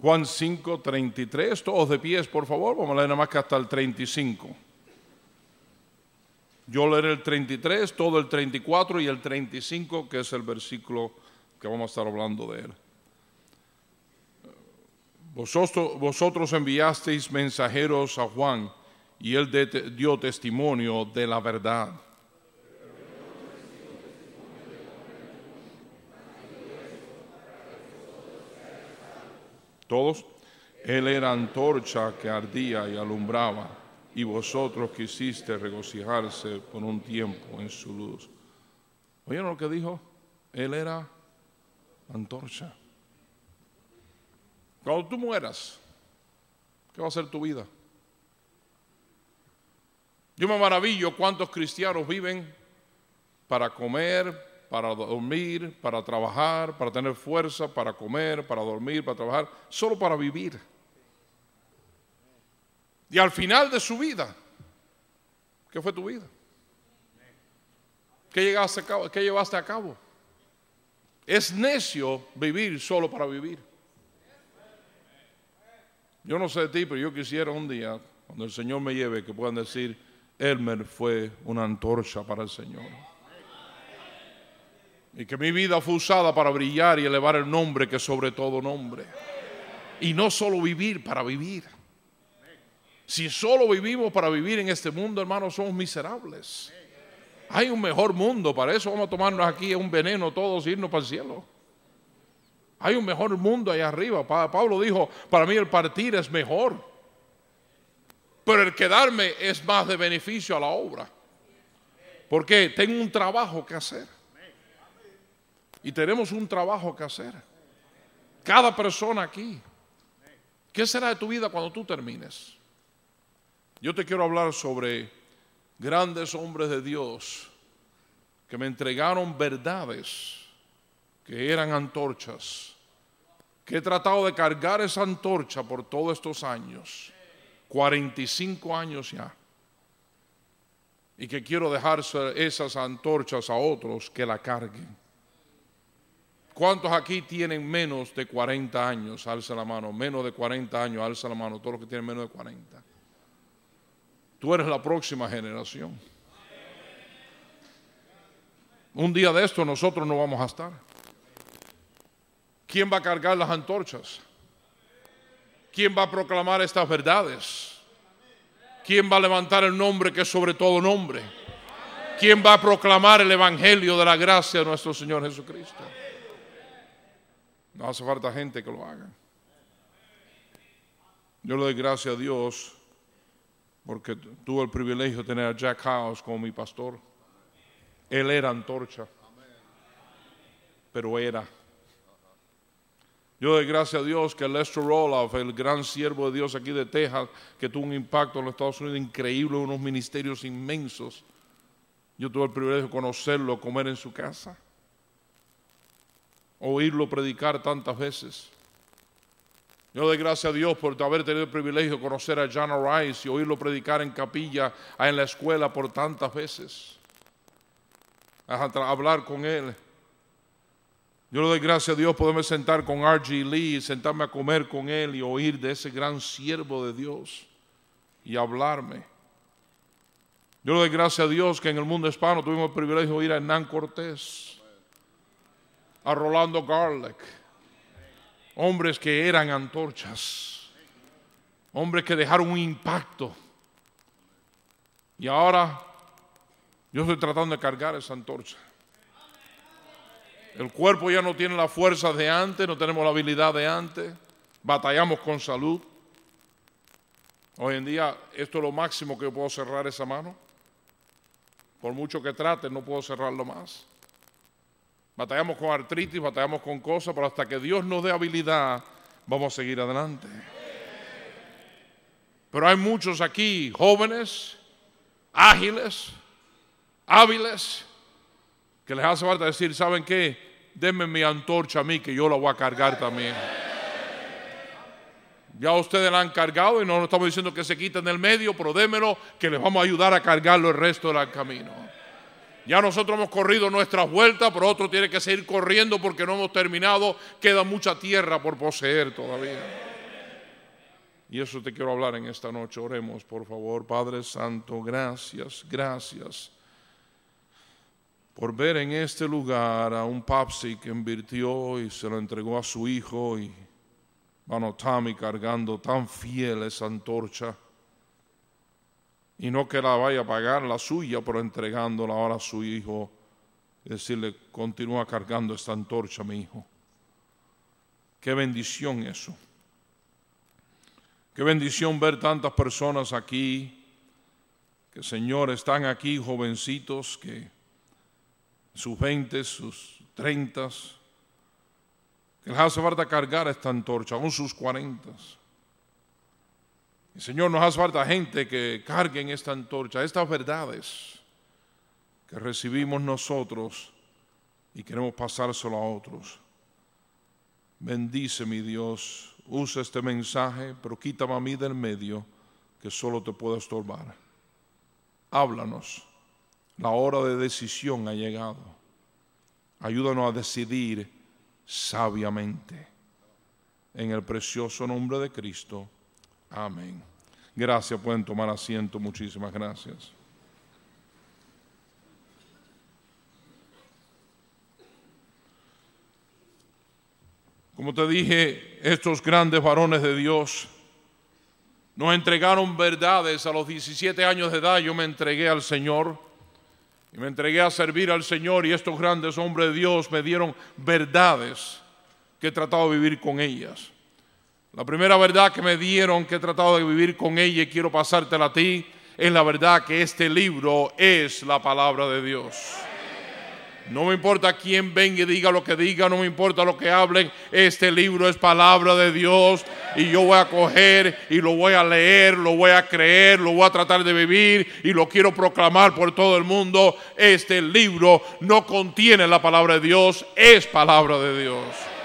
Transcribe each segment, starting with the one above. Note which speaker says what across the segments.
Speaker 1: Juan 5, 33. Todos de pies, por favor. Vamos a leer nada más que hasta el 35. Yo leeré el 33, todo el 34 y el 35, que es el versículo que vamos a estar hablando de él. Vosotros, vosotros enviasteis mensajeros a Juan y él dio testimonio de la verdad. Todos. Él era antorcha que ardía y alumbraba, y vosotros quisiste regocijarse por un tiempo en su luz. ¿Oyeron lo que dijo? Él era antorcha. Cuando tú mueras, ¿qué va a ser tu vida? Yo me maravillo cuántos cristianos viven para comer, para dormir, para trabajar, para tener fuerza, para comer, para dormir, para trabajar, solo para vivir. Y al final de su vida, ¿qué fue tu vida? ¿Qué, llegaste a cabo- llevaste a cabo? Es necio vivir solo para vivir. Yo no sé de ti, pero yo quisiera un día, cuando el Señor me lleve, que puedan decir, Elmer fue una antorcha para el Señor. Y que mi vida fue usada para brillar y elevar el nombre que sobre todo nombre. Y no solo vivir para vivir. Si solo vivimos para vivir en este mundo, hermanos, somos miserables. Hay un mejor mundo, para eso vamos a tomarnos aquí un veneno todos e irnos para el cielo. Hay un mejor mundo allá arriba. Pa- Pablo dijo, para mí el partir es mejor, pero el quedarme es más de beneficio a la obra. Porque tengo un trabajo que hacer. Y tenemos un trabajo que hacer. Cada persona aquí. ¿Qué será de tu vida cuando tú termines? Yo te quiero hablar sobre grandes hombres de Dios que me entregaron verdades que eran antorchas, que he tratado de cargar esa antorcha por todos estos años, 45 años ya, y que quiero dejar esas antorchas a otros que la carguen. ¿Cuántos aquí tienen menos de 40 años? Alza la mano. Menos de 40 años, alza la mano. Todos los que tienen menos de 40. Tú eres la próxima generación. Un día de esto nosotros no vamos a estar. ¿Quién va a cargar las antorchas? ¿Quién va a proclamar estas verdades? ¿Quién va a levantar el nombre que es sobre todo nombre? ¿Quién va a proclamar el Evangelio de la gracia de nuestro Señor Jesucristo? No hace falta gente que lo haga. Yo le doy gracias a Dios porque tuve el privilegio de tener a Jack House como mi pastor. Él era antorcha, pero era. Yo doy gracias a Dios que Lester Roloff, el gran siervo de Dios aquí de Texas, que tuvo un impacto en los Estados Unidos increíble, unos ministerios inmensos. Yo tuve el privilegio de conocerlo, comer en su casa, oírlo predicar tantas veces. Yo doy gracias a Dios por haber tenido el privilegio de conocer a John Rice y oírlo predicar en capilla, en la escuela por tantas veces. A hablar con él. Yo le doy gracias a Dios poderme sentar con R.G. Lee, sentarme a comer con él y oír de ese gran siervo de Dios y hablarme. Yo le doy gracias a Dios que en el mundo hispano tuvimos el privilegio de oír a Hernán Cortés, a Rolando Garlic, hombres que eran antorchas, hombres que dejaron un impacto. Y ahora yo estoy tratando de cargar esa antorcha. El cuerpo ya no tiene la fuerza de antes, no tenemos la habilidad de antes, batallamos con salud. Hoy en día esto es lo máximo que yo puedo cerrar esa mano. Por mucho que trate, no puedo cerrarlo más. Batallamos con artritis, batallamos con cosas, pero hasta que Dios nos dé habilidad, vamos a seguir adelante. Pero hay muchos aquí, jóvenes, ágiles, hábiles, que les hace falta decir, ¿saben qué? Denme mi antorcha a mí, que yo la voy a cargar también. Ya ustedes la han cargado y no nos estamos diciendo que se quiten del medio, pero démelo, que les vamos a ayudar a cargarlo el resto del camino. Ya nosotros hemos corrido nuestras vueltas, pero otro tiene que seguir corriendo porque no hemos terminado. Queda mucha tierra por poseer todavía. Y eso te quiero hablar en esta noche. Oremos, por favor. Padre Santo, gracias, gracias por ver en este lugar a un papsi que invirtió y se lo entregó a su hijo y Mano Tommy cargando tan fiel esa antorcha. Y no que la vaya a pagar la suya, pero entregándola ahora a su hijo. Y decirle, continúa cargando esta antorcha, mi hijo. Qué bendición eso. Qué bendición ver tantas personas aquí, que Señor están aquí, jovencitos, que sus 20, sus 30, que les hace falta cargar esta antorcha, aún sus 40. Señor, nos hace falta gente que carguen esta antorcha, estas verdades que recibimos nosotros y queremos pasárselo a otros. Bendice mi Dios, usa este mensaje, pero quítame a mí del medio que solo te puedo estorbar. Háblanos, la hora de decisión ha llegado. Ayúdanos a decidir sabiamente. En el precioso nombre de Cristo. Amén. Gracias, pueden tomar asiento. Muchísimas gracias. Como te dije, estos grandes varones de Dios nos entregaron verdades a los 17 años de edad. Yo me entregué al Señor y me entregué a servir al Señor y estos grandes hombres de Dios me dieron verdades que he tratado de vivir con ellas. La primera verdad que me dieron que he tratado de vivir con ella y quiero pasártela a ti es la verdad que este libro es la palabra de Dios. No me importa quién venga y diga lo que diga, no me importa lo que hablen. Este libro es palabra de Dios y yo voy a coger y lo voy a leer, lo voy a creer, lo voy a tratar de vivir y lo quiero proclamar por todo el mundo. Este libro no contiene la palabra de Dios, es palabra de Dios.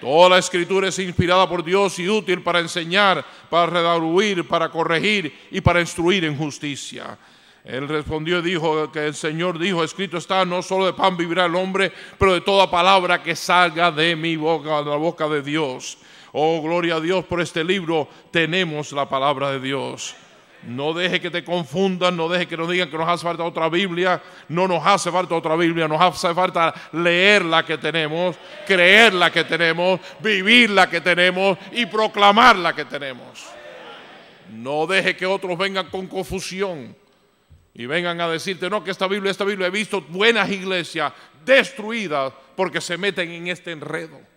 Speaker 1: Toda la escritura es inspirada por Dios y útil para enseñar, para redarguir, para corregir y para instruir en justicia él respondió y dijo que el Señor dijo, escrito está, no solo de pan vivirá el hombre, pero de toda palabra que salga de mi boca, de la boca de Dios. Oh, gloria a Dios, por este libro tenemos la palabra de Dios. No deje que te confundan, no deje que nos digan que nos hace falta otra Biblia. No nos hace falta otra Biblia, nos hace falta leer la que tenemos, creer la que tenemos, vivir la que tenemos y proclamar la que tenemos. No deje que otros vengan con confusión y vengan a decirte, no, que esta Biblia, esta Biblia, he visto buenas iglesias destruidas porque se meten en este enredo.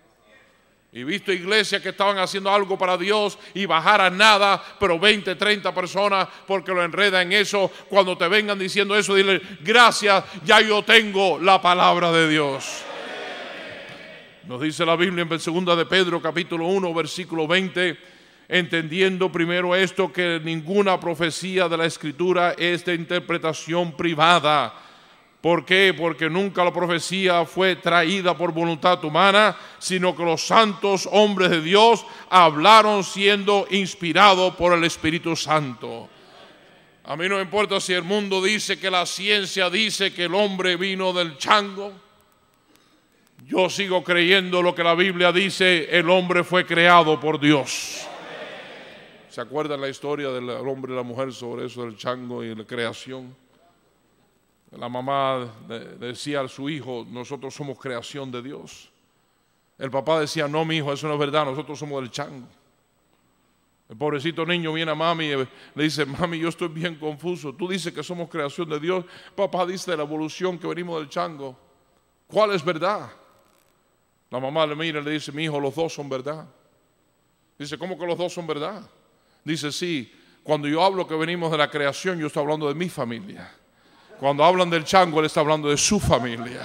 Speaker 1: Y visto iglesias que estaban haciendo algo para Dios y bajar a nada, pero 20, 30 personas porque lo enredan en eso. Cuando te vengan diciendo eso, dile, gracias, ya yo tengo la palabra de Dios. Nos dice la Biblia en 2 de Pedro capítulo 1 versículo 20 entendiendo primero esto que ninguna profecía de la escritura es de interpretación privada. ¿Por qué? Porque nunca la profecía fue traída por voluntad humana, sino que los santos hombres de Dios hablaron siendo inspirados por el Espíritu Santo. A mí no me importa si el mundo dice que la ciencia dice que el hombre vino del chango. Yo sigo creyendo lo que la Biblia dice, el hombre fue creado por Dios. ¿Se acuerdan la historia del hombre y la mujer sobre eso del chango y la creación? La mamá decía a su hijo, nosotros somos creación de Dios. El papá decía, no, mi hijo, eso no es verdad, nosotros somos del chango. El pobrecito niño viene a mami y le dice, mami, yo estoy bien confuso. Tú dices que somos creación de Dios. Papá dice de la evolución que venimos del chango. ¿Cuál es verdad? La mamá le mira y le dice, mi hijo, los dos son verdad. Dice, ¿cómo que los dos son verdad? Dice, sí, cuando yo hablo que venimos de la creación, yo estoy hablando de mi familia. Cuando hablan del chango, él está hablando de su familia.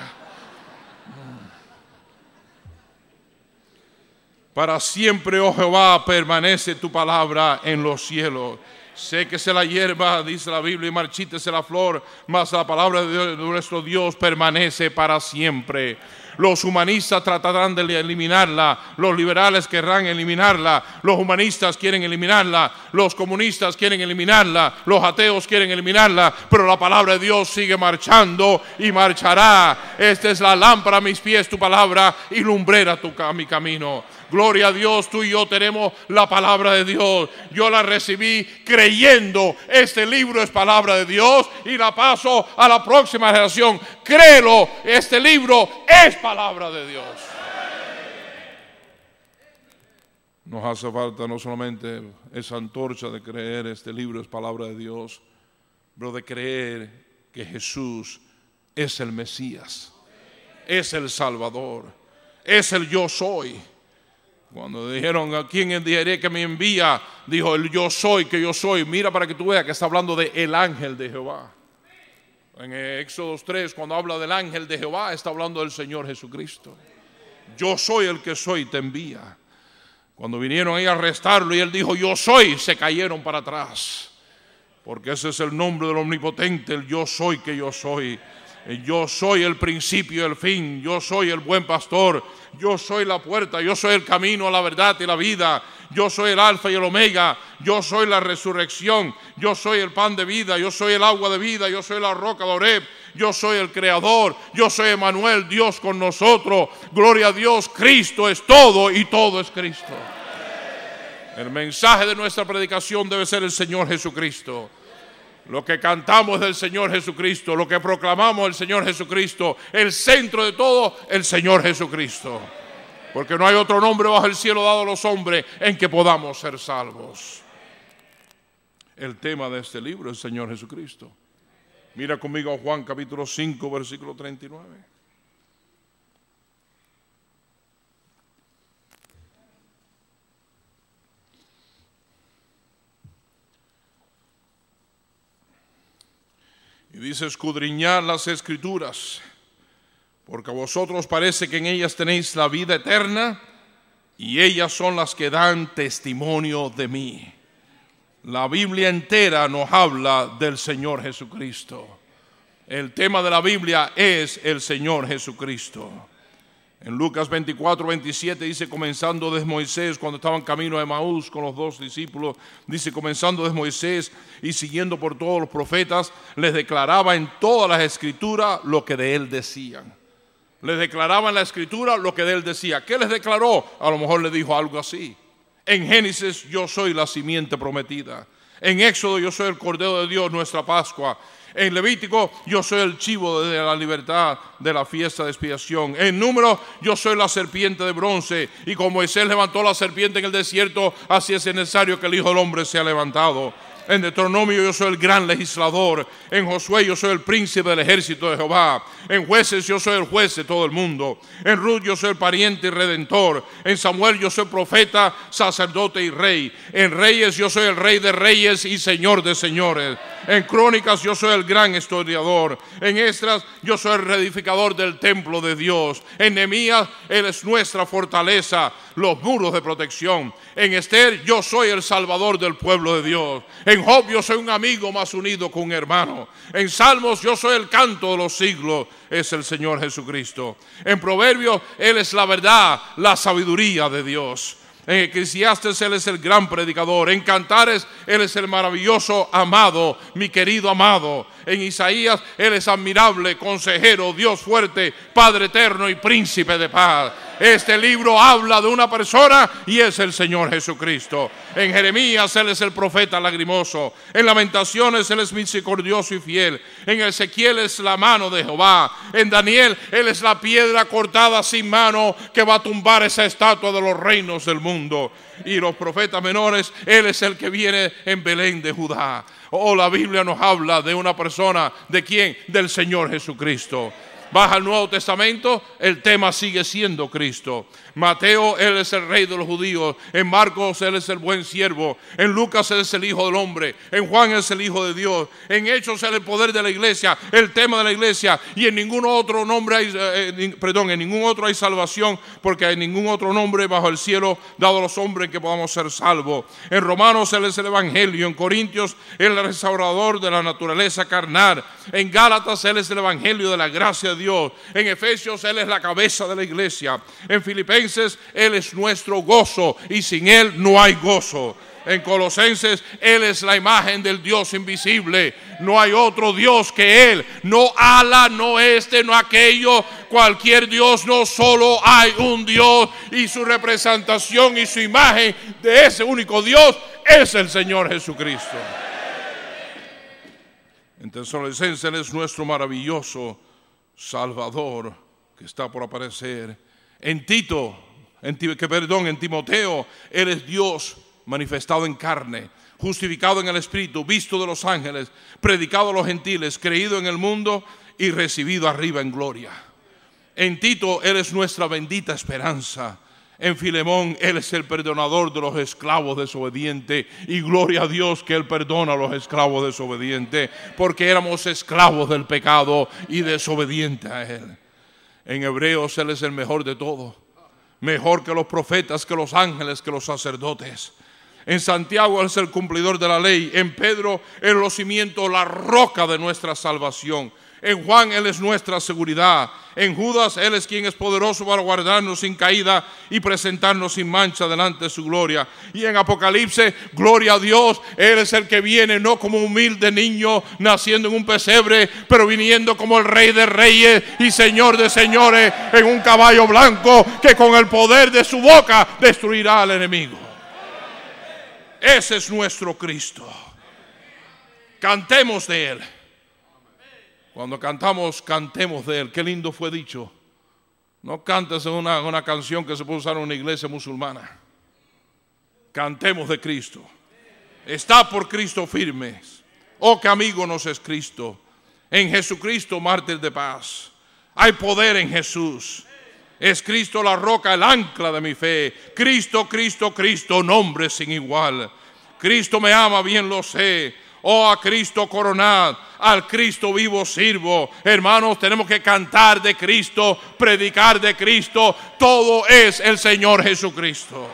Speaker 1: Para siempre, oh Jehová, permanece tu palabra en los cielos. Séquese la hierba, dice la Biblia, y marchítese la flor, mas la palabra de, nuestro Dios permanece para siempre. Los humanistas tratarán de eliminarla, los liberales querrán eliminarla, los humanistas quieren eliminarla, los comunistas quieren eliminarla, los ateos quieren eliminarla, pero la palabra de Dios sigue marchando y marchará. Esta es la lámpara a mis pies, tu palabra, y lumbrera tu, ca- mi camino. Gloria a Dios, tú y yo tenemos la palabra de Dios. Yo la recibí creyendo. Este libro es palabra de Dios y la paso a la próxima generación. Créelo, este libro es palabra de Dios. Nos hace falta no solamente esa antorcha de creer este libro es palabra de Dios, pero de creer que Jesús es el Mesías, es el Salvador, es el yo soy. Cuando dijeron a quién diré que me envía, dijo el yo soy que yo soy. Mira para que tú veas que está hablando de el ángel de Jehová. En Éxodo 3, cuando habla del ángel de Jehová, está hablando del Señor Jesucristo. Yo soy el que soy, te envía. Cuando vinieron ahí a arrestarlo y él dijo, yo soy, se cayeron para atrás. Porque ese es el nombre del omnipotente, el yo soy que yo soy. Yo soy el principio y el fin, yo soy el buen pastor, yo soy la puerta, yo soy el camino, la verdad y la vida, yo soy el alfa y el omega, yo soy la resurrección, yo soy el pan de vida, yo soy el agua de vida, yo soy la roca de Oreb, yo soy el creador, yo soy Emanuel, Dios con nosotros, gloria a Dios, Cristo es todo y todo es Cristo. El mensaje de nuestra predicación debe ser el Señor Jesucristo. Lo que cantamos del Señor Jesucristo, lo que proclamamos es el Señor Jesucristo, el centro de todo, el Señor Jesucristo. Porque no hay otro nombre bajo el cielo dado a los hombres en que podamos ser salvos. El tema de este libro es el Señor Jesucristo. Mira conmigo Juan capítulo 5, versículo 39. Y dice, escudriñad las escrituras, porque a vosotros parece que en ellas tenéis la vida eterna, y ellas son las que dan testimonio de mí. La Biblia entera nos habla del Señor Jesucristo. El tema de la Biblia es el Señor Jesucristo. En Lucas 24, 27 dice, comenzando desde Moisés, cuando estaban camino de Maús con los dos discípulos, dice, comenzando desde Moisés y siguiendo por todos los profetas, les declaraba en todas las escrituras lo que de él decían. Les declaraba en la escritura lo que de él decía. ¿Qué les declaró? A lo mejor le dijo algo así. En Génesis yo soy la simiente prometida. En Éxodo yo soy el Cordero de Dios, nuestra Pascua. En Levítico yo soy el chivo de la libertad de la fiesta de expiación. En Número yo soy la serpiente de bronce. Y como Moisés levantó la serpiente en el desierto, así es necesario que el Hijo del Hombre sea levantado. En Deuteronomio yo soy el gran legislador. En Josué yo soy el príncipe del ejército de Jehová. En jueces yo soy el juez de todo el mundo. En Ruth yo soy el pariente y redentor. En Samuel yo soy profeta, sacerdote y rey. En Reyes yo soy el rey de reyes y señor de señores. En Crónicas yo soy el gran historiador. En Estras yo soy el reedificador del templo de Dios. En Nehemías él es nuestra fortaleza, los muros de protección. En Esther yo soy el salvador del pueblo de Dios. En Job yo soy un amigo más unido que un hermano. En Salmos yo soy el canto de los siglos, es el Señor Jesucristo. En Proverbios Él es la verdad, la sabiduría de Dios. En Eclesiastes Él es el gran predicador. En Cantares Él es el maravilloso amado, mi querido amado. En Isaías Él es admirable, consejero, Dios fuerte, Padre eterno y príncipe de paz. Este libro habla de una persona y es el Señor Jesucristo. En Jeremías Él es el profeta lagrimoso. En Lamentaciones Él es misericordioso y fiel. En Ezequiel es la mano de Jehová. En Daniel Él es la piedra cortada sin mano que va a tumbar esa estatua de los reinos del mundo. Y los profetas menores, Él es el que viene en Belén de Judá. Oh, la Biblia nos habla de una persona, ¿de quién? Del Señor Jesucristo. Baja el Nuevo Testamento, el tema sigue siendo Cristo. Mateo, Él es el rey de los judíos. En Marcos, Él es el buen siervo. En Lucas, Él es el Hijo del Hombre. En Juan, Él es el Hijo de Dios. En Hechos, Él es el poder de la iglesia, el tema de la iglesia. Y en ningún otro nombre hay, eh, eh, perdón, en ningún otro hay salvación, porque hay ningún otro nombre bajo el cielo dado a los hombres que podamos ser salvos. En Romanos, Él es el Evangelio. En Corintios, Él es el restaurador de la naturaleza carnal. En Gálatas, Él es el Evangelio de la gracia de Dios. En Efesios, Él es la cabeza de la iglesia. En Filipenses, él es nuestro gozo y sin Él no hay gozo. En Colosenses, Él es la imagen del Dios invisible. No hay otro Dios que Él. No ala, no este, no aquello. Cualquier Dios, no solo hay un Dios y su representación y su imagen de ese único Dios es el Señor Jesucristo. En Tesalonicenses, Él es nuestro maravilloso Salvador que está por aparecer. En Tito, en, que perdón, en Timoteo, eres Dios manifestado en carne, justificado en el Espíritu, visto de los ángeles, predicado a los gentiles, creído en el mundo y recibido arriba en gloria. En Tito eres nuestra bendita esperanza. En Filemón, Él es el perdonador de los esclavos desobedientes. Y gloria a Dios que Él perdona a los esclavos desobedientes. Porque éramos esclavos del pecado y desobedientes a Él. En Hebreos, Él es el mejor de todos mejor que los profetas, que los ángeles, que los sacerdotes. En Santiago Él es el cumplidor de la ley. En Pedro el los la roca de nuestra salvación. En Juan Él es nuestra seguridad. En Judas Él es quien es poderoso para guardarnos sin caída y presentarnos sin mancha delante de su gloria. Y en Apocalipsis, gloria a Dios, Él es el que viene no como humilde niño naciendo en un pesebre, pero viniendo como el rey de reyes y señor de señores en un caballo blanco que con el poder de su boca destruirá al enemigo. Ese es nuestro Cristo. Cantemos de Él. Cuando cantamos, cantemos de Él. Qué lindo fue dicho. No cantes una, una canción que se puede usar en una iglesia musulmana. Cantemos de Cristo. Está por Cristo firmes. Oh, que amigo nos es Cristo. En Jesucristo, mártir de paz. Hay poder en Jesús. Es Cristo la roca, el ancla de mi fe. Cristo, Cristo, Cristo, nombre sin igual. Cristo me ama, bien lo sé. Oh, a Cristo coronad, al Cristo vivo sirvo. Hermanos, tenemos que cantar de Cristo, predicar de Cristo. Todo es el Señor Jesucristo.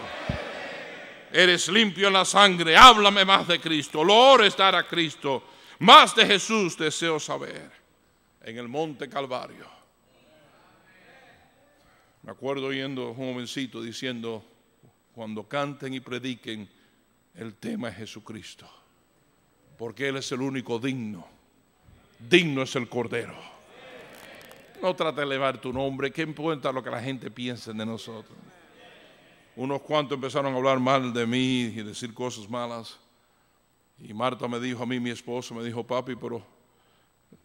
Speaker 1: Eres limpio en la sangre, háblame más de Cristo. Lo estar a Cristo. Más de Jesús deseo saber. En el monte Calvario. Me acuerdo oyendo un jovencito diciendo, cuando canten y prediquen, el tema es Jesucristo porque Él es el único digno. Digno es el Cordero. No trate de elevar tu nombre, ¿qué importa lo que la gente piense de nosotros? Unos cuantos empezaron a hablar mal de mí y decir cosas malas. Y Marta me dijo a mí, mi esposo, me dijo, papi, pero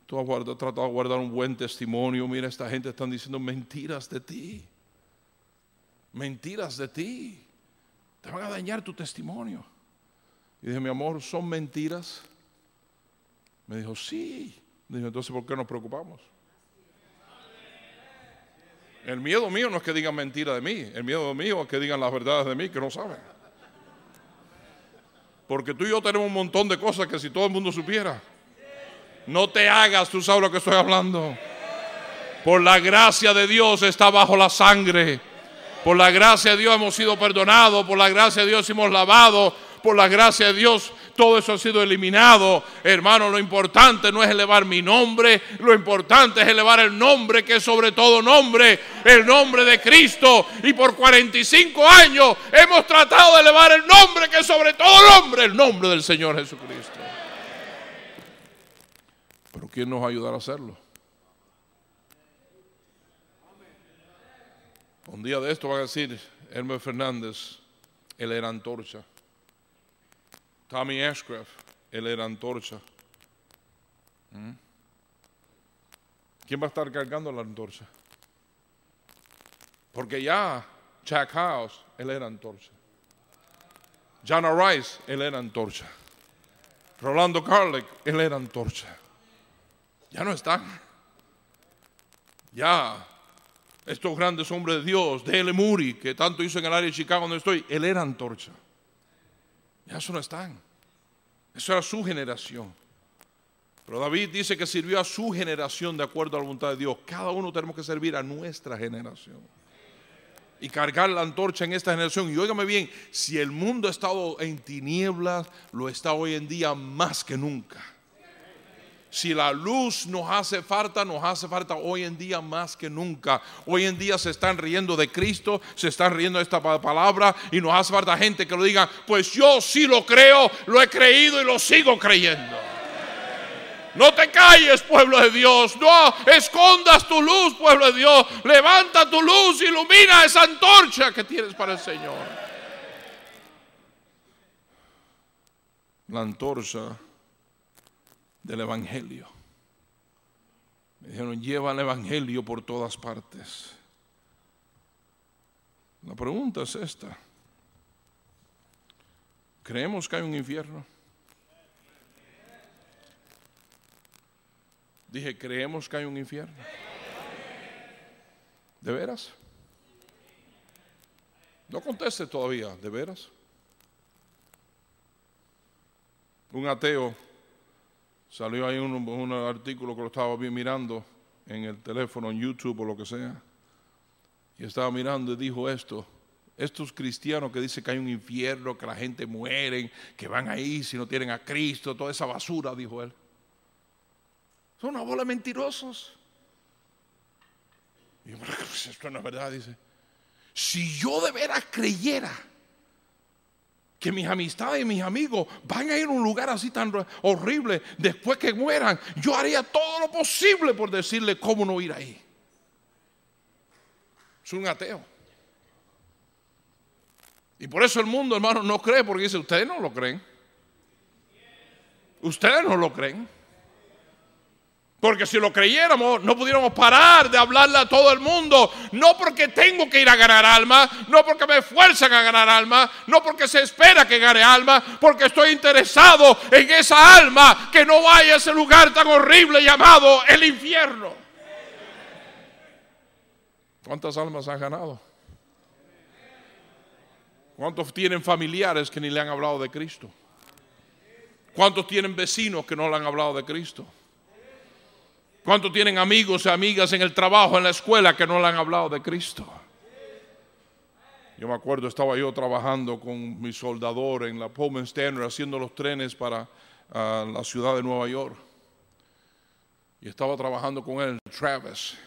Speaker 1: tú has tratado de guardar un buen testimonio. Mira, esta gente están diciendo mentiras de ti. Mentiras de ti. Te van a dañar tu testimonio. Y dije, mi amor, ¿son mentiras? Me dijo, sí. Dije, entonces, ¿por qué nos preocupamos? El miedo mío no es que digan mentira de mí. El miedo mío es que digan las verdades de mí que no saben. Porque tú y yo tenemos un montón de cosas que si todo el mundo supiera. No te hagas, tú sabes lo que estoy hablando. Por la gracia de Dios está bajo la sangre. Por la gracia de Dios hemos sido perdonados. Por la gracia de Dios hemos lavado por la gracia de Dios, todo eso ha sido eliminado. Hermano, lo importante no es elevar mi nombre, lo importante es elevar el nombre que es sobre todo nombre, el nombre de Cristo. Y por 45 años hemos tratado de elevar el nombre que es sobre todo nombre, el nombre del Señor Jesucristo. Pero ¿quién nos va a ayudar a hacerlo? Un día de esto va a decir Hermes Fernández, él era antorcha. Tommy Ashcraft, él era antorcha. ¿Mm? ¿Quién va a estar cargando la antorcha? Porque ya Jack House, él era antorcha. John Rice, él era antorcha. Rolando Carlick, él era antorcha. Ya no están. Ya estos grandes hombres de Dios, D.L. Moody, que tanto hizo en el área de Chicago donde estoy, él era antorcha. Ya eso no están. Eso era su generación. Pero David dice que sirvió a su generación de acuerdo a la voluntad de Dios. Cada uno tenemos que servir a nuestra generación. Y cargar la antorcha en esta generación. Y óigame bien, si el mundo ha estado en tinieblas, lo está hoy en día más que nunca. Si la luz nos hace falta, nos hace falta hoy en día más que nunca. Hoy en día se están riendo de Cristo, se están riendo de esta palabra y nos hace falta gente que lo diga, pues yo sí lo creo, lo he creído y lo sigo creyendo. No te calles, pueblo de Dios. No escondas tu luz, pueblo de Dios. Levanta tu luz, ilumina esa antorcha que tienes para el Señor. La antorcha del Evangelio. Me dijeron, lleva el Evangelio por todas partes. La pregunta es esta. ¿Creemos que hay un infierno? Dije, ¿creemos que hay un infierno? ¿De veras? No conteste todavía, ¿de veras? Un ateo salió ahí un, un artículo que lo estaba mirando en el teléfono, en YouTube o lo que sea, y estaba mirando y dijo esto. Estos cristianos que dicen que hay un infierno, que la gente muere, que van ahí si no tienen a Cristo, toda esa basura, dijo él. Son una bola de mentirosos. Y yo, esto no es verdad, dice. Si yo de veras creyera que mis amistades y mis amigos van a ir a un lugar así tan horrible después que mueran, yo haría todo lo posible por decirle cómo no ir ahí. Es un ateo. Y por eso el mundo, hermano, no cree, porque dice, ustedes no lo creen. Ustedes no lo creen. Porque si lo creyéramos, no pudiéramos parar de hablarle a todo el mundo. No porque tengo que ir a ganar alma, no porque me esfuerzan a ganar alma, no porque se espera que gane alma, porque estoy interesado en esa alma que no vaya a ese lugar tan horrible llamado el infierno. ¿Cuántas almas han ganado? ¿Cuántos tienen familiares que ni le han hablado de Cristo? ¿Cuántos tienen vecinos que no le han hablado de Cristo? ¿Cuántos tienen amigos y amigas en el trabajo, en la escuela que no le han hablado de Cristo? Yo me acuerdo, estaba yo trabajando con mi soldador en la Pullman Standard haciendo los trenes para ah, la ciudad de Nueva York. Y estaba trabajando con él, Travis.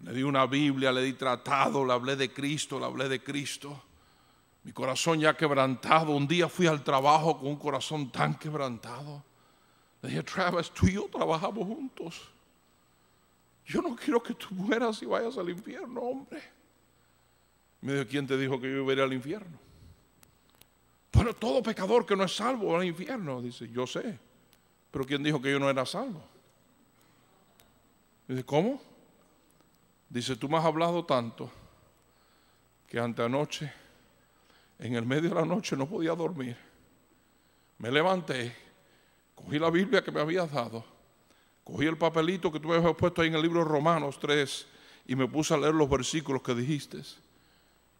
Speaker 1: Le di una Biblia, le di tratado, le hablé de Cristo, le hablé de Cristo. Mi corazón ya quebrantado. Un día fui al trabajo con un corazón tan quebrantado. Le dije, Travis, tú y yo trabajamos juntos. Yo no quiero que tú mueras y vayas al infierno, hombre. Me dijo, ¿quién te dijo que yo iba al infierno? Bueno, todo pecador que no es salvo va al infierno. Dice, yo sé. Pero ¿quién dijo que yo no era salvo? Dice, ¿cómo? Dice, tú me has hablado tanto que ante anoche, en el medio de la noche, no podía dormir. Me levanté Cogí la Biblia que me habías dado, cogí el papelito que tú me habías puesto ahí en el libro de Romanos 3 y me puse a leer los versículos que dijiste.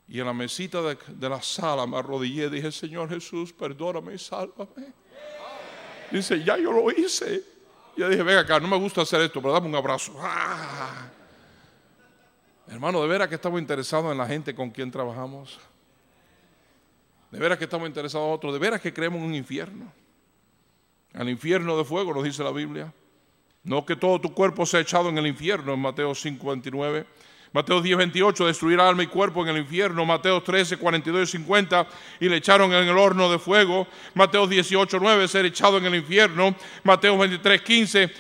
Speaker 1: Y en la mesita de, la sala me arrodillé y dije, Señor Jesús, perdóname y sálvame. Dice, ya yo lo hice. Yo dije, venga acá, no me gusta hacer esto, pero dame un abrazo. ¡Ah! Hermano, de veras que estamos interesados en la gente con quien trabajamos. De veras que estamos interesados en otros. De veras que creemos en un infierno al infierno de fuego, nos dice la Biblia. No que todo tu cuerpo sea echado en el infierno, en Mateo 5, 29. Mateo 10, 28, destruir alma y cuerpo en el infierno. Mateo 13, 42 y 50, y le echaron en el horno de fuego. Mateo 18, 9, ser echado en el infierno. Mateo 23, 15,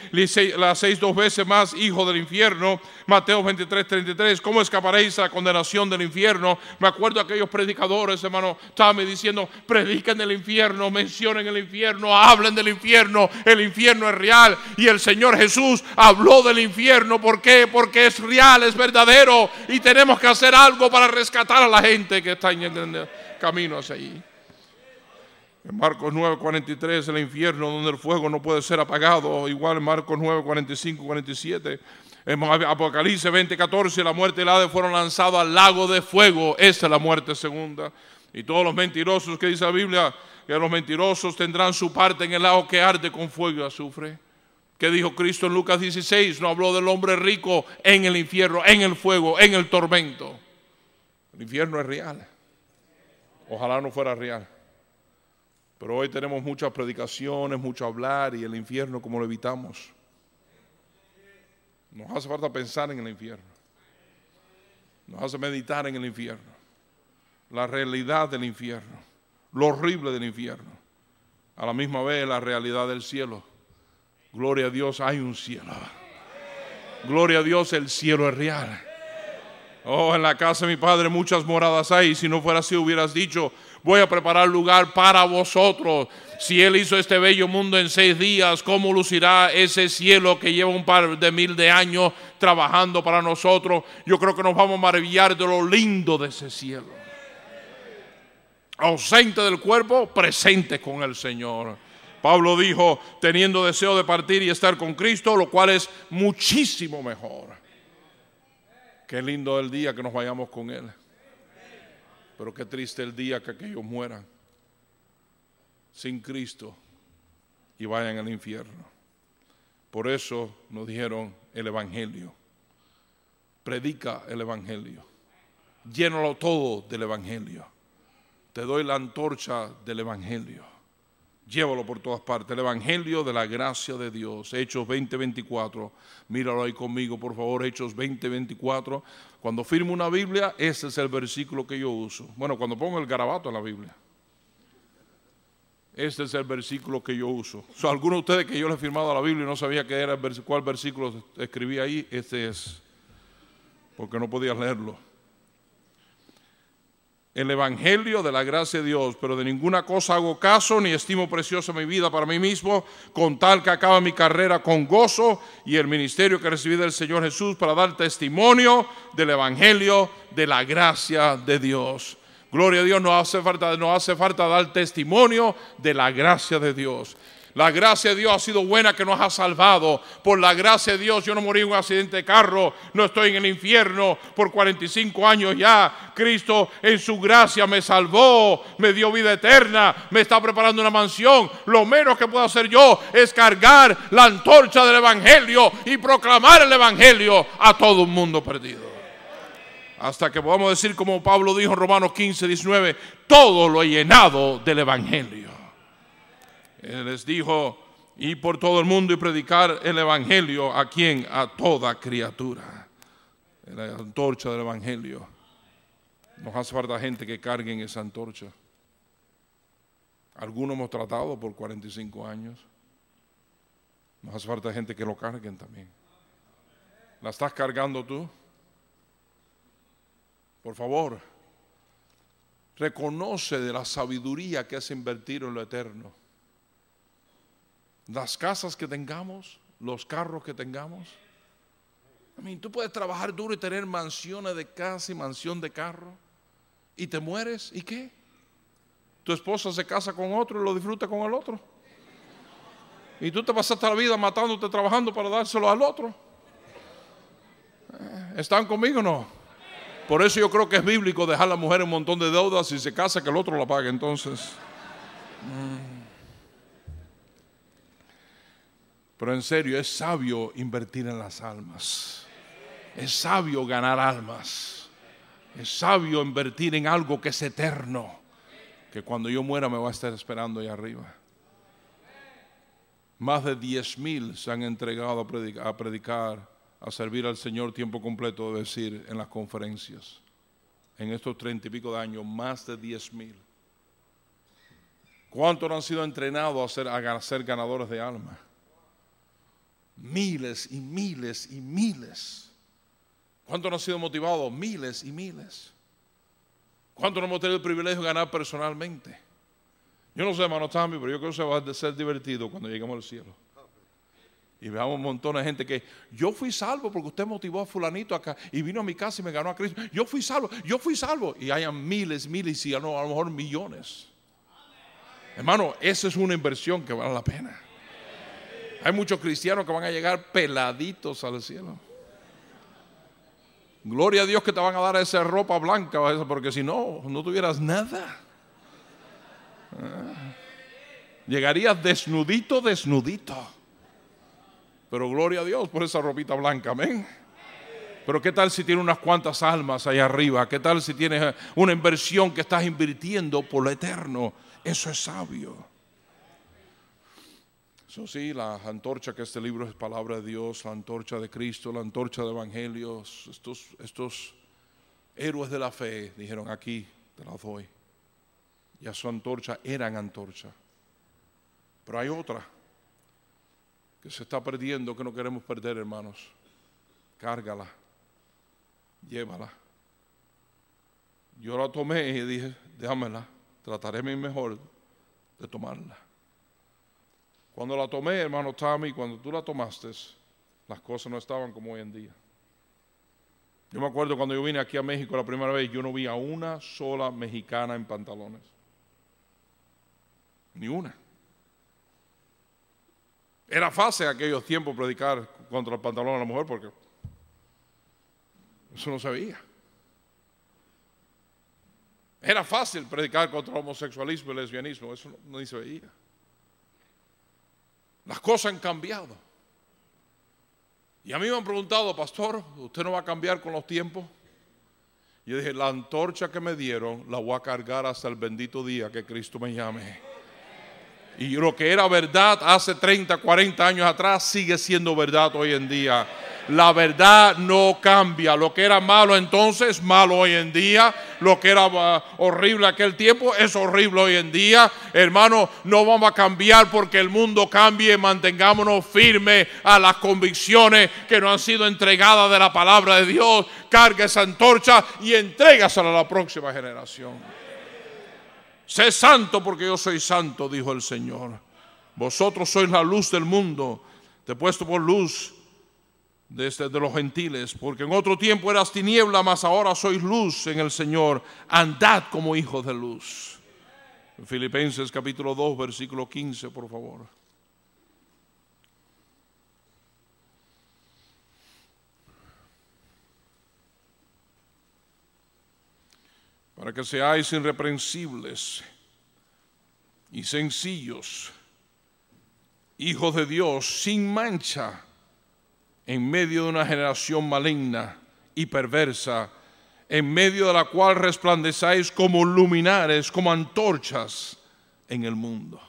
Speaker 1: las seis dos veces más, hijo del infierno. Mateo 23, 33, ¿cómo escaparéis a la condenación del infierno? Me acuerdo de aquellos predicadores, hermano, estaban diciendo, prediquen del infierno, mencionen el infierno, hablen del infierno, el infierno es real. Y el Señor Jesús habló del infierno, ¿por qué? Porque es real, es verdadero y tenemos que hacer algo para rescatar a la gente que está en el camino hacia allí. En Marcos 9, 43, el infierno donde el fuego no puede ser apagado. Igual en Marcos 9, 45, 47 En Apocalipsis 20, 14, la muerte y la Hades fueron lanzados al lago de fuego. Esa es la muerte segunda. Y todos los mentirosos que dice la Biblia, que los mentirosos tendrán su parte en el lago que arde con fuego y azufre. ¿Qué dijo Cristo en Lucas 16? No habló del hombre rico en el infierno, en el fuego, en el tormento. El infierno es real. Ojalá no fuera real. Pero hoy tenemos muchas predicaciones, mucho hablar y el infierno como lo evitamos. Nos hace falta pensar en el infierno. Nos hace meditar en el infierno. La realidad del infierno. Lo horrible del infierno. A la misma vez la realidad del cielo. Gloria a Dios, hay un cielo. Gloria a Dios, el cielo es real. Oh, en la casa de mi padre muchas moradas hay. Si no fuera así, hubieras dicho, voy a preparar lugar para vosotros. Si Él hizo este bello mundo en seis días, ¿cómo lucirá ese cielo que lleva un par de mil de años trabajando para nosotros? Yo creo que nos vamos a maravillar de lo lindo de ese cielo. Ausente del cuerpo, presente con el Señor. Pablo dijo, teniendo deseo de partir y estar con Cristo, lo cual es muchísimo mejor. Qué lindo el día que nos vayamos con Él. Pero qué triste el día que aquellos mueran sin Cristo y vayan al infierno. Por eso nos dijeron el Evangelio. Predica el Evangelio. Llénalo todo del Evangelio. Te doy la antorcha del Evangelio. Llévalo por todas partes. El Evangelio de la gracia de Dios. Hechos 20:24. Míralo ahí conmigo, por favor. Hechos 20:24. Cuando firmo una Biblia, ese es el versículo que yo uso. Bueno, cuando pongo el garabato en la Biblia. Este es el versículo que yo uso. Algunos de ustedes que yo le he firmado la Biblia y no sabía qué era cuál versículo escribí ahí, este es. Porque no podía leerlo el Evangelio de la gracia de Dios, pero de ninguna cosa hago caso ni estimo preciosa mi vida para mí mismo, con tal que acaba mi carrera con gozo y el ministerio que recibí del Señor Jesús para dar testimonio del Evangelio de la gracia de Dios. Gloria a Dios, no hace falta, no hace falta dar testimonio de la gracia de Dios. La gracia de Dios ha sido buena que nos ha salvado. Por la gracia de Dios yo no morí en un accidente de carro, no estoy en el infierno por 45 años ya. Cristo en su gracia me salvó, me dio vida eterna, me está preparando una mansión. Lo menos que puedo hacer yo es cargar la antorcha del Evangelio y proclamar el Evangelio a todo un mundo perdido. Hasta que podamos decir como Pablo dijo en Romanos 15, 19, todo lo he llenado del Evangelio. Les dijo, ir por todo el mundo y predicar el Evangelio a quien? A toda criatura. La antorcha del Evangelio. Nos hace falta gente que carguen esa antorcha. Algunos hemos tratado por 45 años. Nos hace falta gente que lo carguen también. ¿La estás cargando tú? Por favor, reconoce de la sabiduría que has invertido en lo eterno las casas que tengamos, los carros que tengamos. Tú puedes trabajar duro y tener mansiones de casa y mansión de carro y te mueres y qué? Tu esposa se casa con otro y lo disfruta con el otro. Y tú te pasaste la vida matándote, trabajando para dárselo al otro. Eh, ¿Están conmigo o no? Por eso yo creo que es bíblico dejar a la mujer un montón de deudas y se casa que el otro la pague entonces. Mm. Pero en serio, es sabio invertir en las almas. Es sabio ganar almas. Es sabio invertir en algo que es eterno. Que cuando yo muera me va a estar esperando ahí arriba. Más de diez mil se han entregado a predicar, a servir al Señor tiempo completo, debe decir, en las conferencias. En estos treinta y pico de años, más de diez mil. ¿Cuántos han sido entrenados a ser, a ser ganadores de almas? Miles y miles y miles. ¿Cuánto no ha sido motivado? Miles y miles. ¿Cuánto no hemos tenido el privilegio de ganar personalmente? Yo no sé, hermano Tammy, pero yo creo que se va a ser divertido cuando lleguemos al cielo. Y veamos un montón de gente que yo fui salvo porque usted motivó a fulanito acá y vino a mi casa y me ganó a Cristo. Yo fui salvo, yo fui salvo. Y hayan miles, miles y a lo mejor millones. Hermano, esa es una inversión que vale la pena. Hay muchos cristianos que van a llegar peladitos al cielo. Gloria a Dios que te van a dar esa ropa blanca, porque si no, no tuvieras nada. Ah. Llegarías desnudito, desnudito. Pero gloria a Dios por esa ropita blanca, amén. Pero ¿qué tal si tienes unas cuantas almas ahí arriba? ¿Qué tal si tienes una inversión que estás invirtiendo por lo eterno? Eso es sabio. Eso sí, la antorcha que este libro es palabra de Dios, la antorcha de Cristo, la antorcha de evangelios, estos, estos héroes de la fe dijeron aquí, te la doy. Y a su antorcha eran antorcha. Pero hay otra que se está perdiendo, que no queremos perder, hermanos. Cárgala llévala. Yo la tomé y dije, déjamela, trataré mi mejor de tomarla. Cuando la tomé, hermano Tommy, cuando tú la tomaste, las cosas no estaban como hoy en día. Yo me acuerdo cuando yo vine aquí a México la primera vez, yo no vi a una sola mexicana en pantalones. Ni una. Era fácil en aquellos tiempos predicar contra el pantalón de la mujer porque eso no se veía. Era fácil predicar contra el homosexualismo y el lesbianismo, eso no, no se veía. Las cosas han cambiado. Y a mí me han preguntado, pastor, ¿usted no va a cambiar con los tiempos? Yo dije, la antorcha que me dieron la voy a cargar hasta el bendito día que Cristo me llame. Y lo que era verdad hace 30, 40 años atrás sigue siendo verdad hoy en día. La verdad no cambia. Lo que era malo entonces, malo hoy en día. Lo que era uh, horrible aquel tiempo, es horrible hoy en día. Hermano, no vamos a cambiar porque el mundo cambie. Mantengámonos firmes a las convicciones que nos han sido entregadas de la palabra de Dios. Carga esa antorcha y entrégasela a la próxima generación. Sé santo porque yo soy santo, dijo el Señor. Vosotros sois la luz del mundo. Te he puesto por luz desde de los gentiles, porque en otro tiempo eras tiniebla, mas ahora sois luz en el Señor. Andad como hijos de luz. Filipenses capítulo 2, versículo 15, por favor. Para que seáis irreprensibles y sencillos, hijos de Dios, sin mancha en medio de una generación maligna y perversa, en medio de la cual resplandezáis como luminares, como antorchas en el mundo.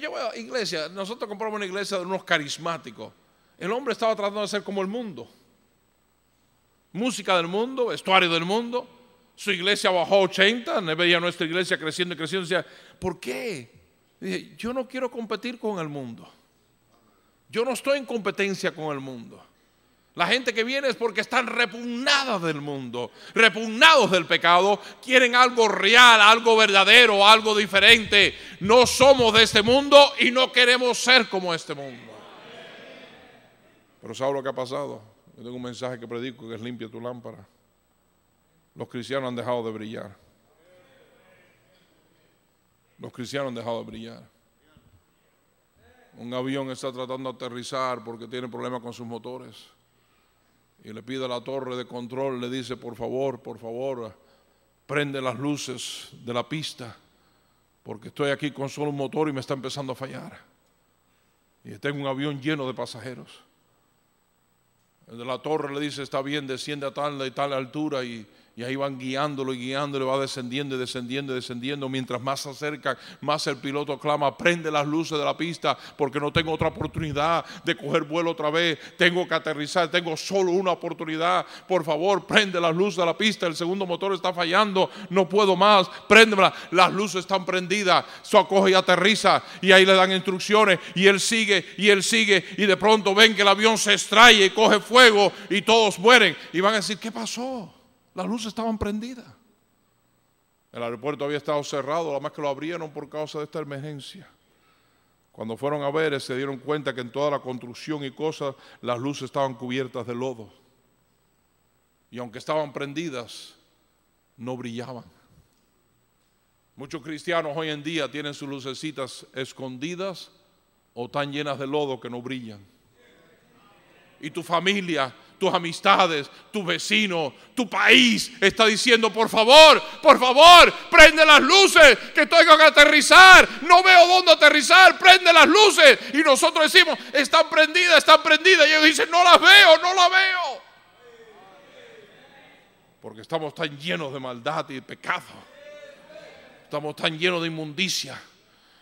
Speaker 1: Yo voy a iglesia, nosotros compramos una iglesia de unos carismáticos. El hombre estaba tratando de ser como el mundo. Música del mundo, vestuario del mundo. Su iglesia bajó 80, veía nuestra iglesia creciendo y creciendo. Decía, ¿por qué? yo no quiero competir con el mundo. Yo no estoy en competencia con el mundo. La gente que viene es porque están repugnadas del mundo, repugnados del pecado, quieren algo real, algo verdadero, algo diferente. No somos de este mundo y no queremos ser como este mundo. Pero ¿sabes lo que ha pasado? Yo tengo un mensaje que predico que es limpia tu lámpara. Los cristianos han dejado de brillar. Los cristianos han dejado de brillar. Un avión está tratando de aterrizar porque tiene problemas con sus motores. Y le pide a la torre de control, le dice, por favor, por favor, prende las luces de la pista, porque estoy aquí con solo un motor y me está empezando a fallar. Y tengo un avión lleno de pasajeros. El de la torre le dice, está bien, desciende a tal y tal altura y y ahí van guiándolo y guiándolo, va descendiendo y descendiendo y descendiendo. Mientras más se acerca, más el piloto clama, prende las luces de la pista porque no tengo otra oportunidad de coger vuelo otra vez. Tengo que aterrizar, tengo solo una oportunidad. Por favor, prende las luces de la pista. El segundo motor está fallando, no puedo más. Préndemela. Las luces están prendidas. Socoge y aterriza y ahí le dan instrucciones y él sigue y él sigue y de pronto ven que el avión se extrae y coge fuego y todos mueren y van a decir, ¿qué pasó? Las luces estaban prendidas. El aeropuerto había estado cerrado, además que lo abrieron por causa de esta emergencia. Cuando fueron a ver, se dieron cuenta que en toda la construcción y cosas las luces estaban cubiertas de lodo. Y aunque estaban prendidas, no brillaban. Muchos cristianos hoy en día tienen sus lucecitas escondidas o tan llenas de lodo que no brillan. Y tu familia tus amistades, tu vecino, tu país está diciendo, por favor, por favor, prende las luces, que tengo que aterrizar, no veo dónde aterrizar, prende las luces. Y nosotros decimos, están prendidas, están prendidas. Y ellos dicen, no las veo, no las veo. Porque estamos tan llenos de maldad y de pecado. Estamos tan llenos de inmundicia.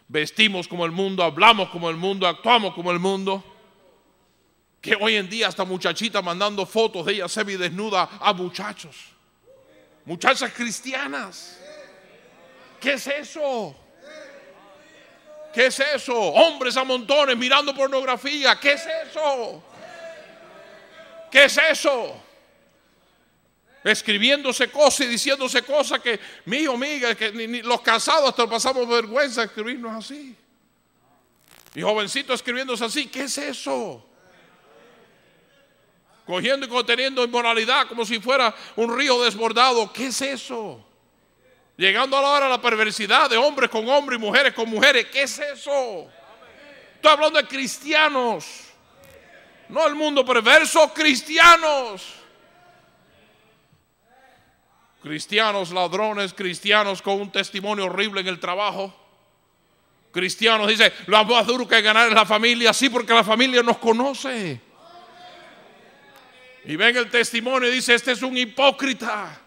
Speaker 1: Vestimos como el mundo, hablamos como el mundo, actuamos como el mundo que hoy en día hasta muchachitas mandando fotos de ella desnuda a muchachos. Muchachas cristianas. ¿Qué es eso? ¿Qué es eso? Hombres a montones mirando pornografía. ¿Qué es eso? ¿Qué es eso? Escribiéndose cosas y diciéndose cosas que, mío, amiga, que ni, los casados hasta pasamos vergüenza escribirnos así. Y jovencito escribiéndose así. ¿Qué es eso? Cogiendo y conteniendo inmoralidad como si fuera un río desbordado. ¿Qué es eso? Llegando a la hora de la perversidad de hombres con hombres y mujeres con mujeres. ¿Qué es eso? Estoy hablando de cristianos. No el mundo perverso, cristianos. Cristianos ladrones, cristianos con un testimonio horrible en el trabajo. Cristianos dice, lo más duro que ganar es la familia, sí, porque la familia nos conoce. Y ven el testimonio y dice, este es un hipócrita.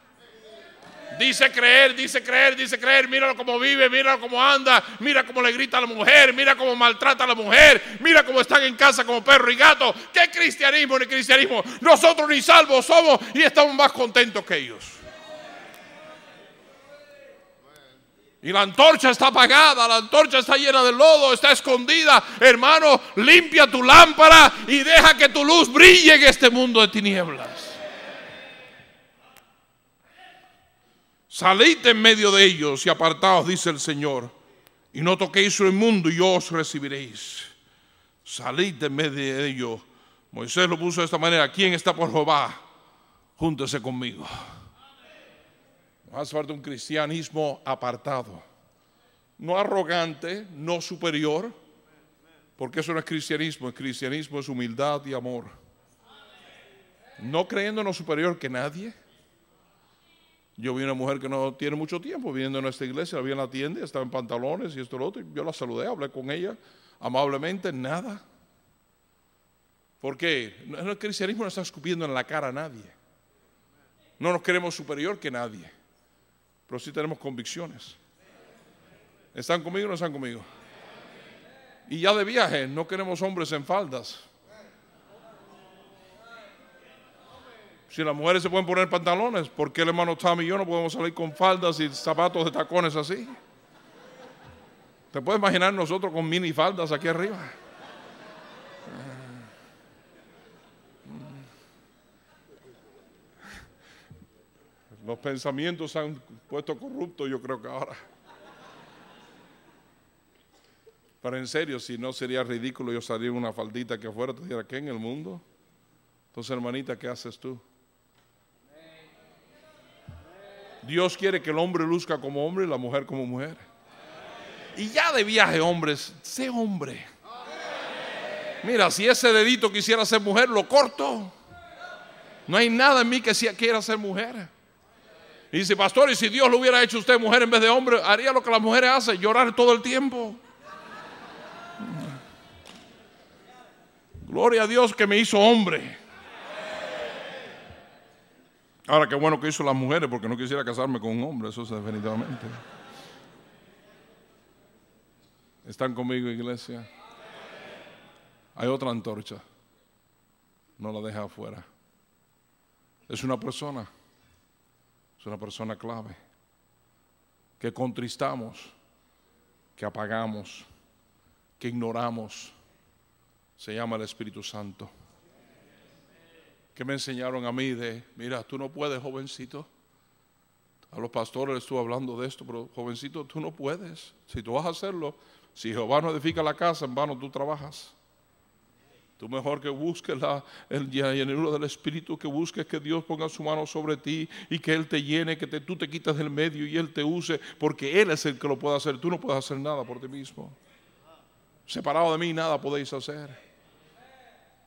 Speaker 1: Dice creer, dice creer, dice creer. Míralo cómo vive, míralo cómo anda, mira cómo le grita a la mujer, mira cómo maltrata a la mujer, mira cómo están en casa como perro y gato. ¿Qué cristianismo ni cristianismo? Nosotros ni salvos somos y estamos más contentos que ellos. Y la antorcha está apagada, la antorcha está llena de lodo, está escondida. Hermano, limpia tu lámpara y deja que tu luz brille en este mundo de tinieblas. Salid en medio de ellos y apartaos, dice el Señor, y no toquéis lo inmundo y os recibiréis. Salid en medio de ellos. Moisés lo puso de esta manera, ¿quién está por Jehová? Júntese conmigo. Hace falta un cristianismo apartado. No arrogante, no superior, porque eso no es cristianismo. El cristianismo es humildad y amor. No creyéndonos superior que nadie. Yo vi una mujer que no tiene mucho tiempo viviendo en nuestra iglesia, la vi en la tienda, estaba en pantalones y esto y lo otro. yo la saludé, hablé con ella amablemente, nada. Porque el cristianismo no está escupiendo en la cara a nadie. No nos queremos superior que nadie pero sí tenemos convicciones. ¿Están conmigo o no están conmigo? Y ya de viaje, no queremos hombres en faldas. Si las mujeres se pueden poner pantalones, ¿por qué el hermano Tommy y yo no podemos salir con faldas y zapatos de tacones así? ¿Te puedes imaginar nosotros con mini faldas aquí arriba? Los pensamientos se han puesto corruptos, yo creo que ahora. Pero en serio, si no sería ridículo yo salir una faldita que afuera, te dijera, ¿qué en el mundo? Entonces, hermanita, ¿qué haces tú? Dios quiere que el hombre luzca como hombre y la mujer como mujer. Y ya de viaje, hombres, sé hombre. Mira, si ese dedito quisiera ser mujer, lo corto. No hay nada en mí que quiera ser mujer. Y dice, pastor, y si Dios lo hubiera hecho usted mujer en vez de hombre, haría lo que las mujeres hacen, llorar todo el tiempo. Gloria a Dios que me hizo hombre. Ahora, qué bueno que hizo las mujeres, porque no quisiera casarme con un hombre, eso es definitivamente. ¿Están conmigo, iglesia? Hay otra antorcha. No la deja afuera. Es una persona una persona clave. Que contristamos, que apagamos, que ignoramos. Se llama el Espíritu Santo. Que me enseñaron a mí de, mira, tú no puedes, jovencito. A los pastores estuve hablando de esto, pero jovencito, tú no puedes. Si tú vas a hacerlo, si Jehová no edifica la casa, en vano tú trabajas. Tú mejor que busques la, el llenura del Espíritu, que busques que Dios ponga su mano sobre ti y que Él te llene, que tú te quitas del medio y Él te use, porque Él es el que lo puede hacer. Tú no puedes hacer nada por ti mismo. Separado de mí nada podéis hacer.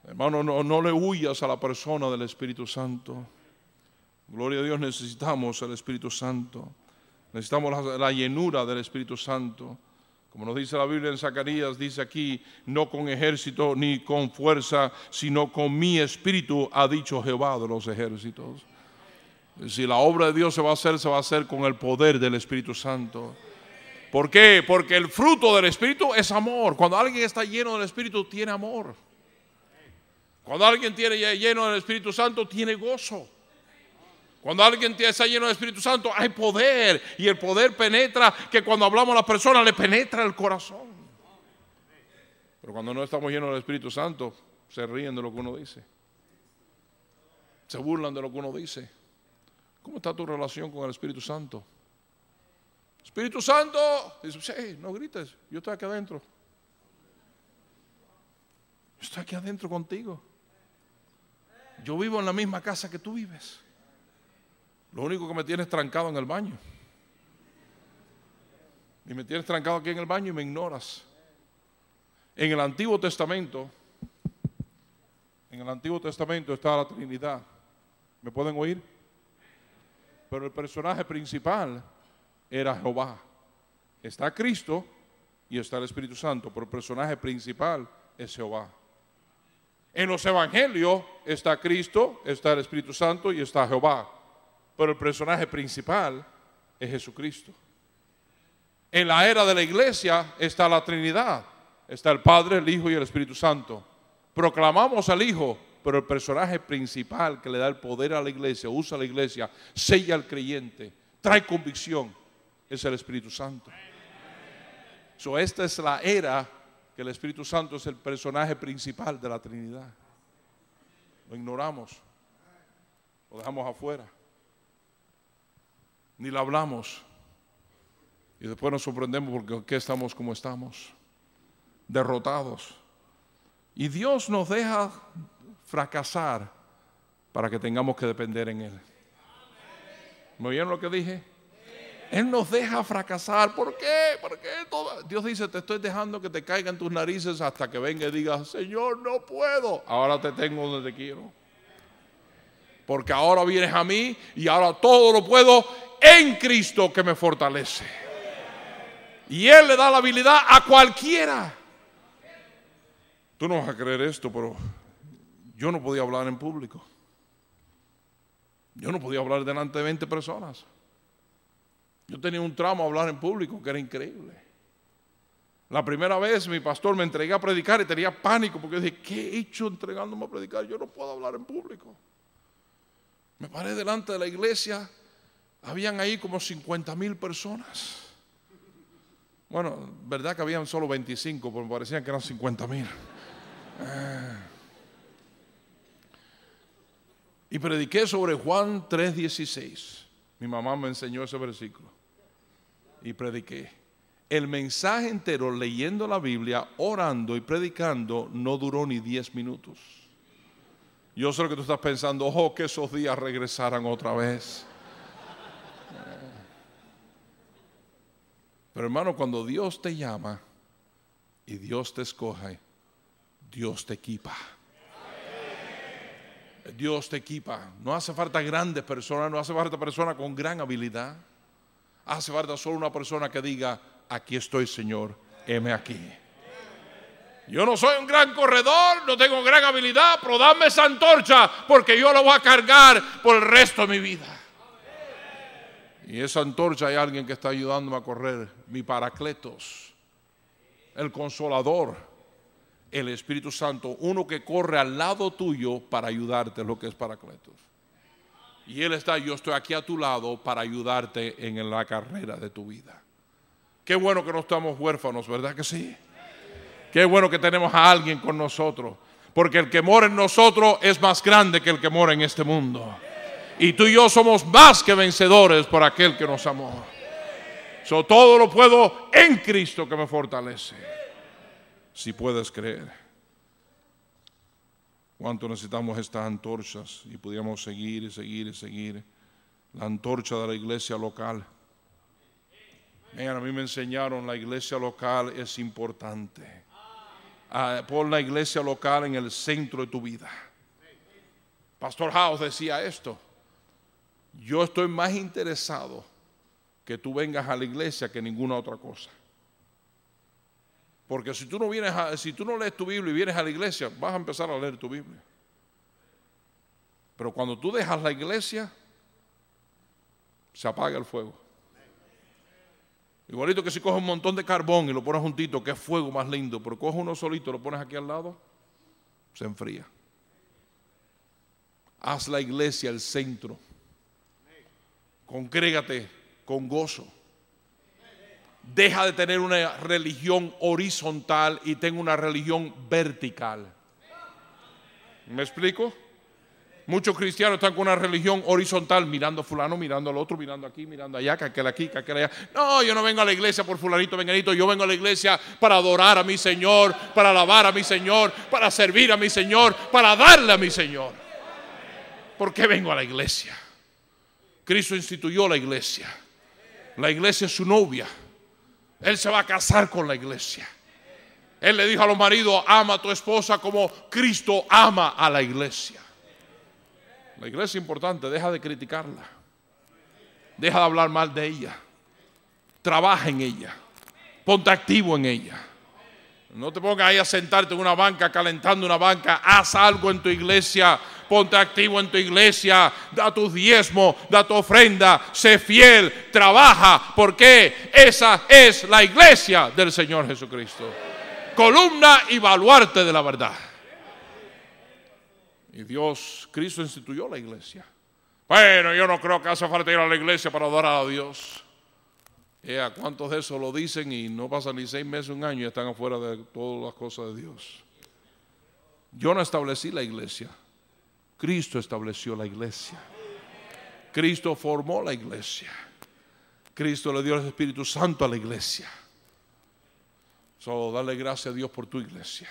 Speaker 1: Hermano, no, no le huyas a la persona del Espíritu Santo. Gloria a Dios, necesitamos el Espíritu Santo. Necesitamos la llenura del Espíritu Santo. Como nos dice la Biblia en Zacarías, dice aquí, no con ejército ni con fuerza, sino con mi espíritu, ha dicho Jehová de los ejércitos. Si la obra de Dios se va a hacer, se va a hacer con el poder del Espíritu Santo. ¿Por qué? Porque el fruto del Espíritu es amor. Cuando alguien está lleno del Espíritu, tiene amor. Cuando alguien tiene lleno del Espíritu Santo, tiene gozo. Cuando alguien está lleno del Espíritu Santo, hay poder. Y el poder penetra, que cuando hablamos a la persona, le penetra el corazón. Pero cuando no estamos llenos del Espíritu Santo, se ríen de lo que uno dice. Se burlan de lo que uno dice. ¿Cómo está tu relación con el Espíritu Santo? Espíritu Santo, dice, sí, no grites, yo estoy aquí adentro. Yo estoy aquí adentro contigo. Yo vivo en la misma casa que tú vives. Lo único que me tienes trancado en el baño. Y me tienes trancado aquí en el baño y me ignoras. En el Antiguo Testamento, en el Antiguo Testamento está la Trinidad. ¿Me pueden oír? Pero el personaje principal era Jehová. Está Cristo y está el Espíritu Santo, pero el personaje principal es Jehová. En los evangelios está Cristo, está el Espíritu Santo y está Jehová, pero el personaje principal es Jesucristo. En la era de la iglesia está la Trinidad, está el Padre, el Hijo y el Espíritu Santo. Proclamamos al Hijo, pero el personaje principal que le da el poder a la iglesia, usa la iglesia, sella al creyente, trae convicción, es el Espíritu Santo. So, esta es la era que el Espíritu Santo es el personaje principal de la Trinidad. Lo ignoramos, lo dejamos afuera, ni lo hablamos. Y después nos sorprendemos porque estamos como estamos, derrotados. Y Dios nos deja fracasar para que tengamos que depender en Él. ¿Me oyeron lo que dije? Él nos deja fracasar. ¿Por qué? Porque Dios dice, te estoy dejando que te caigan tus narices hasta que venga y digas, Señor, no puedo. Ahora te tengo donde te quiero. Porque ahora vienes a mí y ahora todo lo puedo en Cristo que me fortalece. Y Él le da la habilidad a cualquiera. Tú no vas a creer esto, pero yo no podía hablar en público. Yo no podía hablar delante de 20 personas. Yo tenía un tramo a hablar en público que era increíble. La primera vez mi pastor me entregué a predicar y tenía pánico porque dije, ¿qué he hecho entregándome a predicar? Yo no puedo hablar en público. Me paré delante de la iglesia, habían ahí como 50 mil personas. Bueno, verdad que habían solo 25, pero me parecían que eran 50 mil. Ah. Y prediqué sobre Juan 3:16. Mi mamá me enseñó ese versículo y prediqué. El mensaje entero leyendo la Biblia, orando y predicando no duró ni 10 minutos. Yo sé lo que tú estás pensando, ojo, que esos días regresaran otra vez. Pero hermano, cuando Dios te llama y Dios te escoge, Dios te equipa. Dios te equipa. No hace falta grandes personas, no hace falta personas con gran habilidad. Hace falta solo una persona que diga, aquí estoy Señor, heme aquí. Yo no soy un gran corredor, no tengo gran habilidad, pero dame esa antorcha porque yo la voy a cargar por el resto de mi vida. Y esa antorcha hay alguien que está ayudándome a correr, mi paracletos, el consolador, el Espíritu Santo, uno que corre al lado tuyo para ayudarte, lo que es paracletos. Y Él está, yo estoy aquí a tu lado para ayudarte en la carrera de tu vida. Qué bueno que no estamos huérfanos, ¿verdad que sí? Qué bueno que tenemos a alguien con nosotros. Porque el que mora en nosotros es más grande que el que mora en este mundo. Y tú y yo somos más que vencedores por aquel que nos amó. So, todo lo puedo en Cristo que me fortalece. Si puedes creer cuánto necesitamos estas antorchas y pudiéramos seguir y seguir y seguir. La antorcha de la iglesia local. a mí me enseñaron la iglesia local es importante. Ah, pon la iglesia local en el centro de tu vida. Pastor House decía esto. Yo estoy más interesado que tú vengas a la iglesia que ninguna otra cosa. Porque si tú no vienes si tú no lees tu Biblia y vienes a la iglesia, vas a empezar a leer tu Biblia. Pero cuando tú dejas la iglesia, se apaga el fuego. Igualito que si coges un montón de carbón y lo pones juntito, que es fuego más lindo, pero coges uno solito y lo pones aquí al lado, se enfría. Haz la iglesia el centro. Congrégate con gozo. Deja de tener una religión horizontal y ten una religión vertical. ¿Me explico? Muchos cristianos están con una religión horizontal, mirando a fulano, mirando al otro, mirando aquí, mirando allá, que aquel aquí, que aquel allá. No, yo no vengo a la iglesia por fulanito, venganito, yo vengo a la iglesia para adorar a mi Señor, para alabar a mi Señor, para servir a mi Señor, para darle a mi Señor. ¿Por qué vengo a la iglesia? Cristo instituyó la iglesia. La iglesia es su novia. Él se va a casar con la iglesia. Él le dijo a los maridos, ama a tu esposa como Cristo ama a la iglesia. La iglesia es importante, deja de criticarla. Deja de hablar mal de ella. Trabaja en ella. Ponte activo en ella. No te pongas ahí a sentarte en una banca, calentando una banca. Haz algo en tu iglesia. Ponte activo en tu iglesia. Da tu diezmo, da tu ofrenda. Sé fiel, trabaja. Porque esa es la iglesia del Señor Jesucristo. Columna y baluarte de la verdad. Y Dios, Cristo instituyó la iglesia. Bueno, yo no creo que hace falta ir a la iglesia para adorar a Dios. ¿A ¿Cuántos de esos lo dicen y no pasan ni seis meses, un año y están afuera de todas las cosas de Dios? Yo no establecí la iglesia. Cristo estableció la iglesia. Cristo formó la iglesia. Cristo le dio el Espíritu Santo a la iglesia. Solo dale gracias a Dios por tu iglesia.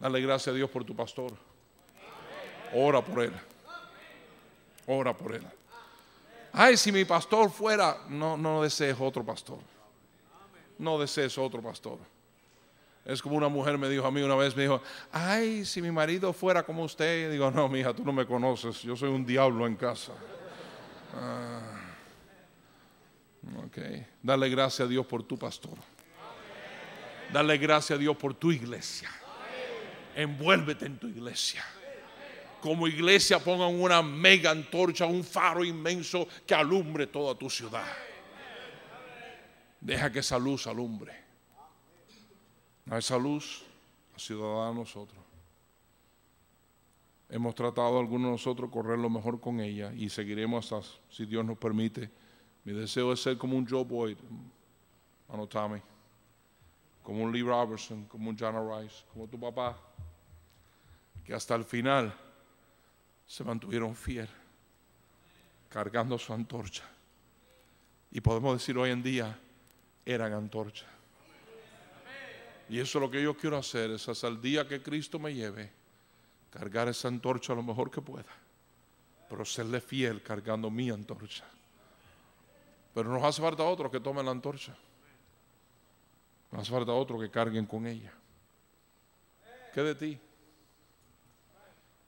Speaker 1: Dale gracias a Dios por tu pastor. Ora por él. Ora por él. Ay, si mi pastor fuera, no, no desees otro pastor. No desees otro pastor. Es como una mujer me dijo a mí una vez, me dijo, ay, si mi marido fuera como usted. digo, no, mija, tú no me conoces, yo soy un diablo en casa. Ah, ok, dale gracias a Dios por tu pastor. Dale gracias a Dios por tu iglesia. Envuélvete en tu iglesia como iglesia pongan una mega antorcha, un faro inmenso que alumbre toda tu ciudad. Deja que esa luz alumbre. A esa luz a nosotros. Hemos tratado algunos de nosotros correr lo mejor con ella y seguiremos hasta, si Dios nos permite. Mi deseo es ser como un Joe Boyd, mano Tommy, como un Lee Robertson, como un John Rice, como tu papá, que hasta el final se mantuvieron fiel, cargando su antorcha. Y podemos decir hoy en día, eran antorcha. Y eso es lo que yo quiero hacer, es hasta el día que Cristo me lleve, cargar esa antorcha lo mejor que pueda, pero serle fiel cargando mi antorcha. Pero nos hace falta otro que tome la antorcha. Nos hace falta otro que carguen con ella. ¿Qué de ti?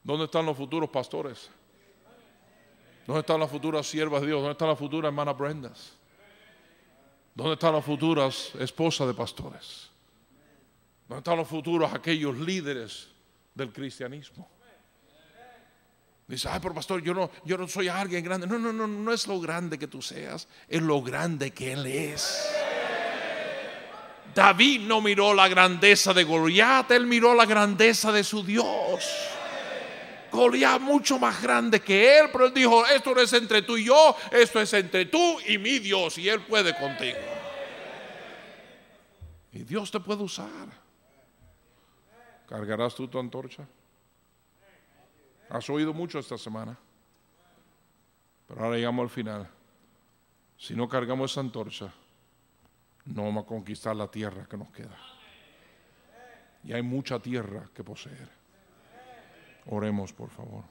Speaker 1: ¿Dónde están los futuros pastores? ¿Dónde están las futuras siervas de Dios? ¿Dónde están las futuras hermanas Brendas? ¿Dónde están las futuras esposas de pastores? ¿Dónde están los futuros aquellos líderes del cristianismo? Dice, ay, pero pastor, yo no, yo no soy alguien grande. No, no, no, no es lo grande que tú seas, es lo grande que Él es. David no miró la grandeza de Goliat, él miró la grandeza de su Dios. Goliat mucho más grande que él, pero él dijo, esto no es entre tú y yo, esto es entre tú y mi Dios, y él puede contigo. Y Dios te puede usar. ¿Cargarás tú tu antorcha? Has oído mucho esta semana, pero ahora llegamos al final. Si no cargamos esa antorcha, no vamos a conquistar la tierra que nos queda. Y hay mucha tierra que poseer. Oremos, por favor.